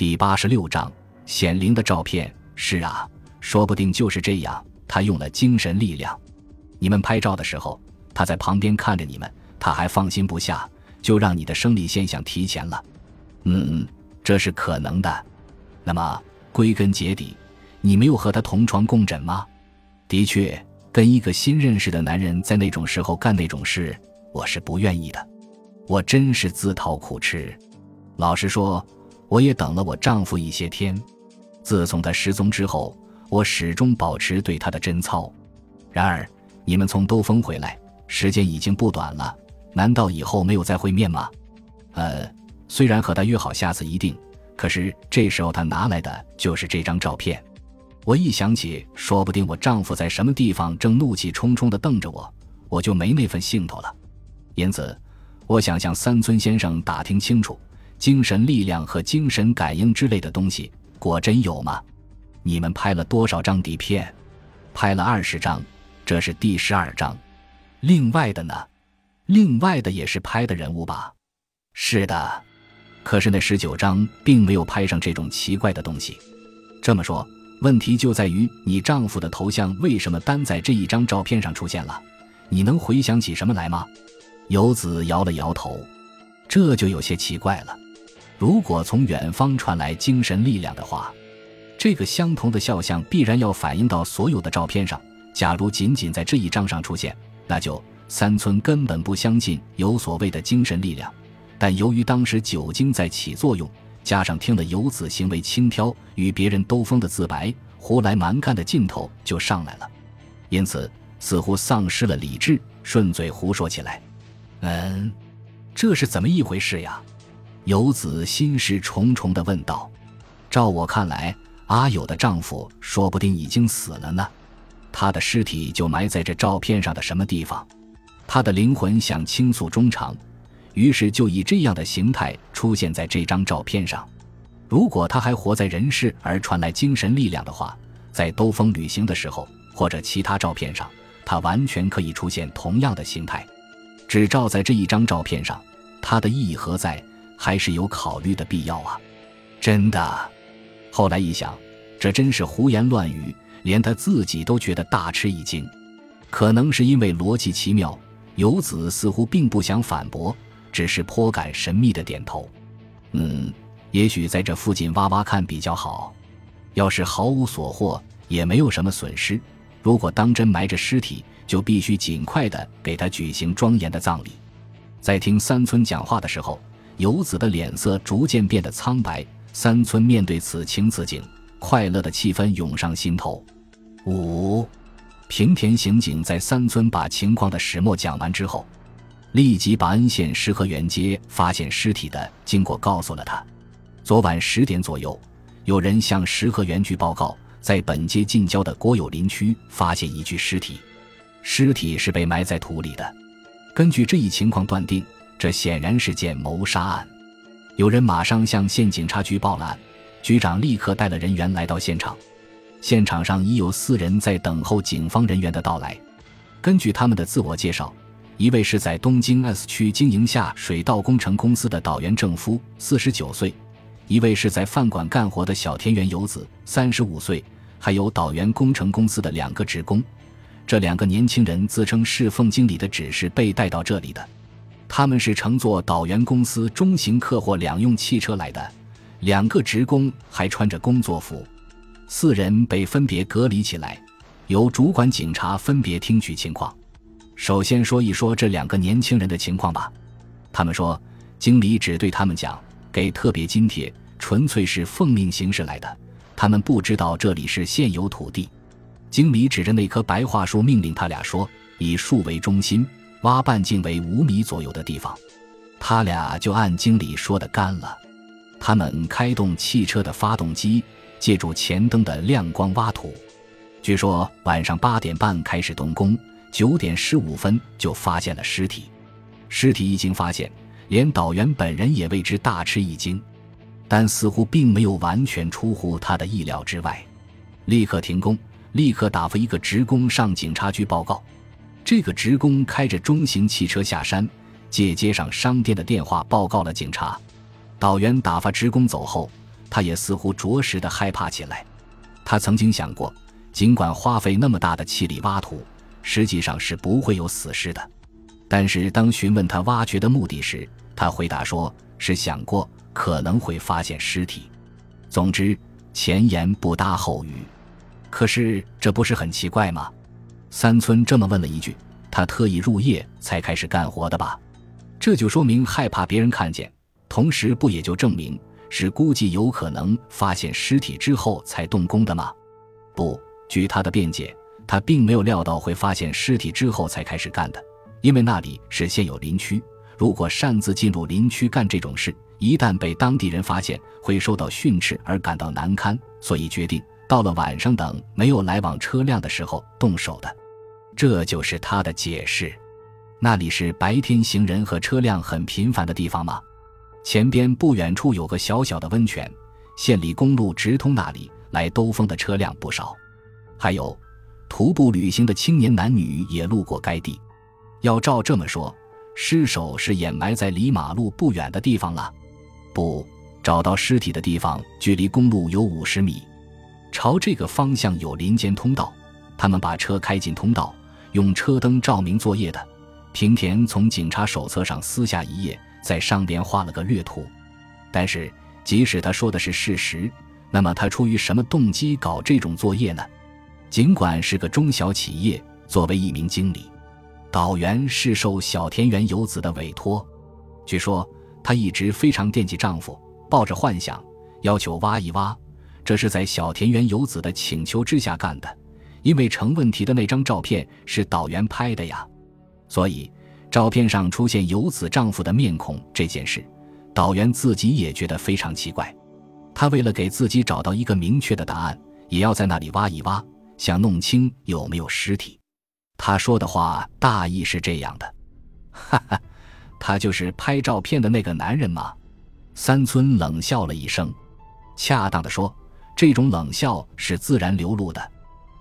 第八十六章显灵的照片。是啊，说不定就是这样。他用了精神力量。你们拍照的时候，他在旁边看着你们，他还放心不下，就让你的生理现象提前了。嗯，这是可能的。那么归根结底，你没有和他同床共枕吗？的确，跟一个新认识的男人在那种时候干那种事，我是不愿意的。我真是自讨苦吃。老实说，我也等了我丈夫一些天。自从他失踪之后，我始终保持对他的贞操。然而，你们从兜风回来，时间已经不短了，难道以后没有再会面吗？呃，虽然和他约好下次一定，可是这时候他拿来的就是这张照片。我一想起，说不定我丈夫在什么地方正怒气冲冲地瞪着我，我就没那份兴头了。因此，我想向三村先生打听清楚，精神力量和精神感应之类的东西。果真有吗？你们拍了多少张底片？拍了二十张，这是第十二张。另外的呢？另外的也是拍的人物吧？是的。可是那十九张并没有拍上这种奇怪的东西。这么说，问题就在于你丈夫的头像为什么单在这一张照片上出现了？你能回想起什么来吗？游子摇了摇头。这就有些奇怪了。如果从远方传来精神力量的话，这个相同的肖像必然要反映到所有的照片上。假如仅仅在这一张上出现，那就三村根本不相信有所谓的精神力量。但由于当时酒精在起作用，加上听了游子行为轻佻、与别人兜风的自白，胡来蛮干的劲头就上来了，因此似乎丧失了理智，顺嘴胡说起来。嗯，这是怎么一回事呀？游子心事重重地问道：“照我看来，阿友的丈夫说不定已经死了呢。他的尸体就埋在这照片上的什么地方？他的灵魂想倾诉衷肠，于是就以这样的形态出现在这张照片上。如果他还活在人世而传来精神力量的话，在兜风旅行的时候或者其他照片上，他完全可以出现同样的形态。只照在这一张照片上，它的意义何在？”还是有考虑的必要啊！真的，后来一想，这真是胡言乱语，连他自己都觉得大吃一惊。可能是因为逻辑奇妙，游子似乎并不想反驳，只是颇感神秘的点头。嗯，也许在这附近挖挖看比较好。要是毫无所获，也没有什么损失。如果当真埋着尸体，就必须尽快的给他举行庄严的葬礼。在听三村讲话的时候。游子的脸色逐渐变得苍白。三村面对此情此景，快乐的气氛涌上心头。五，平田刑警在三村把情况的始末讲完之后，立即把恩县石河原街发现尸体的经过告诉了他。昨晚十点左右，有人向石河原局报告，在本街近郊的国有林区发现一具尸体，尸体是被埋在土里的。根据这一情况断定。这显然是件谋杀案，有人马上向县警察局报了案，局长立刻带了人员来到现场。现场上已有四人在等候警方人员的到来。根据他们的自我介绍，一位是在东京 S 区经营下水道工程公司的岛原正夫，四十九岁；一位是在饭馆干活的小田园游子，三十五岁；还有岛原工程公司的两个职工。这两个年轻人自称是奉经理的指示被带到这里的。他们是乘坐导员公司中型客货两用汽车来的，两个职工还穿着工作服，四人被分别隔离起来，由主管警察分别听取情况。首先说一说这两个年轻人的情况吧。他们说，经理只对他们讲给特别津贴，纯粹是奉命行事来的。他们不知道这里是现有土地。经理指着那棵白桦树，命令他俩说：“以树为中心。”挖半径为五米左右的地方，他俩就按经理说的干了。他们开动汽车的发动机，借助前灯的亮光挖土。据说晚上八点半开始动工，九点十五分就发现了尸体。尸体一经发现，连导员本人也为之大吃一惊，但似乎并没有完全出乎他的意料之外。立刻停工，立刻打发一个职工上警察局报告。这个职工开着中型汽车下山，借接上商店的电话报告了警察。导员打发职工走后，他也似乎着实的害怕起来。他曾经想过，尽管花费那么大的气力挖土，实际上是不会有死尸的。但是当询问他挖掘的目的时，他回答说是想过可能会发现尸体。总之，前言不搭后语。可是这不是很奇怪吗？三村这么问了一句：“他特意入夜才开始干活的吧？”这就说明害怕别人看见，同时不也就证明是估计有可能发现尸体之后才动工的吗？不，据他的辩解，他并没有料到会发现尸体之后才开始干的，因为那里是现有林区，如果擅自进入林区干这种事，一旦被当地人发现，会受到训斥而感到难堪，所以决定到了晚上等没有来往车辆的时候动手的。这就是他的解释。那里是白天行人和车辆很频繁的地方吗？前边不远处有个小小的温泉，县里公路直通那里，来兜风的车辆不少。还有，徒步旅行的青年男女也路过该地。要照这么说，尸首是掩埋在离马路不远的地方了。不，找到尸体的地方距离公路有五十米，朝这个方向有林间通道。他们把车开进通道，用车灯照明作业的。平田从警察手册上撕下一页，在上边画了个略图。但是，即使他说的是事实，那么他出于什么动机搞这种作业呢？尽管是个中小企业，作为一名经理，岛原是受小田园游子的委托。据说她一直非常惦记丈夫，抱着幻想，要求挖一挖。这是在小田园游子的请求之下干的，因为成问题的那张照片是导员拍的呀。所以，照片上出现游子丈夫的面孔这件事，导员自己也觉得非常奇怪。他为了给自己找到一个明确的答案，也要在那里挖一挖，想弄清有没有尸体。他说的话大意是这样的：“哈哈，他就是拍照片的那个男人吗？”三村冷笑了一声，恰当的说，这种冷笑是自然流露的。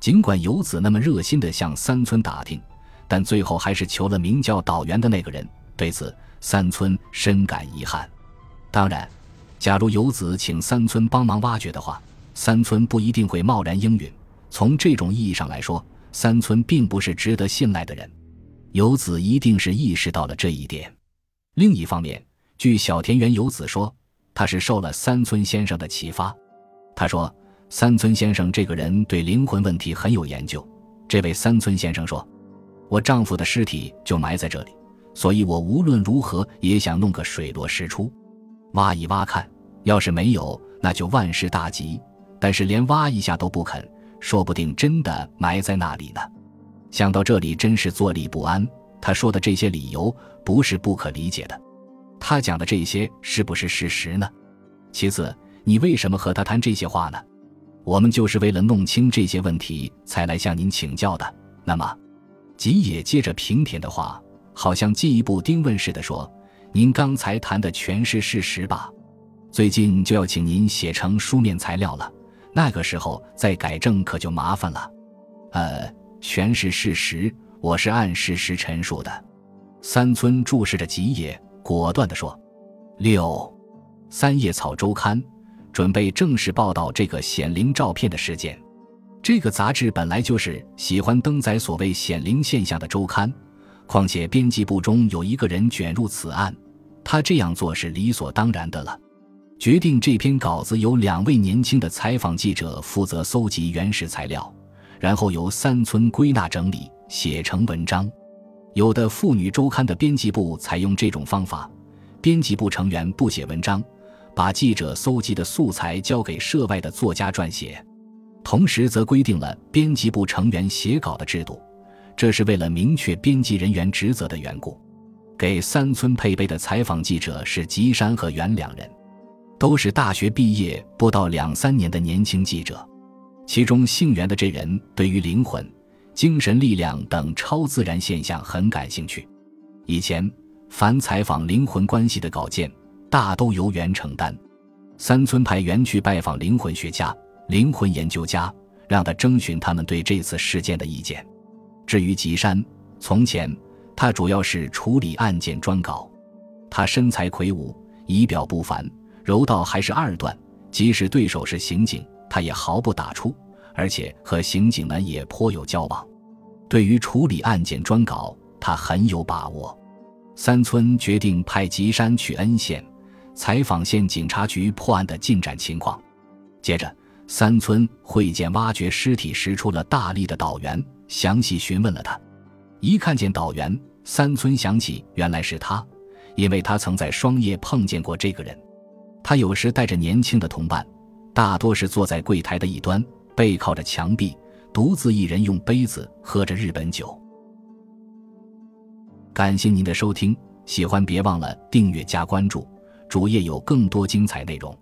尽管游子那么热心的向三村打听。但最后还是求了名叫岛原的那个人。对此，三村深感遗憾。当然，假如游子请三村帮忙挖掘的话，三村不一定会贸然应允。从这种意义上来说，三村并不是值得信赖的人。游子一定是意识到了这一点。另一方面，据小田园游子说，他是受了三村先生的启发。他说，三村先生这个人对灵魂问题很有研究。这位三村先生说。我丈夫的尸体就埋在这里，所以我无论如何也想弄个水落石出，挖一挖看。要是没有，那就万事大吉。但是连挖一下都不肯，说不定真的埋在那里呢。想到这里，真是坐立不安。他说的这些理由不是不可理解的，他讲的这些是不是事实呢？其次，你为什么和他谈这些话呢？我们就是为了弄清这些问题才来向您请教的。那么。吉野接着平田的话，好像进一步盯问似的说：“您刚才谈的全是事实吧？最近就要请您写成书面材料了，那个时候再改正可就麻烦了。”呃，全是事实，我是按事实陈述的。三村注视着吉野，果断地说：“六，三叶草周刊准备正式报道这个显灵照片的事件。”这个杂志本来就是喜欢登载所谓显灵现象的周刊，况且编辑部中有一个人卷入此案，他这样做是理所当然的了。决定这篇稿子由两位年轻的采访记者负责搜集原始材料，然后由三村归纳整理写成文章。有的妇女周刊的编辑部采用这种方法，编辑部成员不写文章，把记者搜集的素材交给涉外的作家撰写。同时，则规定了编辑部成员写稿的制度，这是为了明确编辑人员职责的缘故。给三村配备的采访记者是吉山和原两人，都是大学毕业不到两三年的年轻记者。其中姓袁的这人对于灵魂、精神力量等超自然现象很感兴趣。以前凡采访灵魂关系的稿件，大都由袁承担。三村派袁去拜访灵魂学家。灵魂研究家让他征询他们对这次事件的意见。至于吉山，从前他主要是处理案件专稿。他身材魁梧，仪表不凡，柔道还是二段，即使对手是刑警，他也毫不打出，而且和刑警们也颇有交往。对于处理案件专稿，他很有把握。三村决定派吉山去恩县采访县警察局破案的进展情况。接着，三村会见挖掘尸体时出了大力的导员，详细询问了他。一看见导员，三村想起原来是他，因为他曾在双叶碰见过这个人。他有时带着年轻的同伴，大多是坐在柜台的一端，背靠着墙壁，独自一人用杯子喝着日本酒。感谢您的收听，喜欢别忘了订阅加关注，主页有更多精彩内容。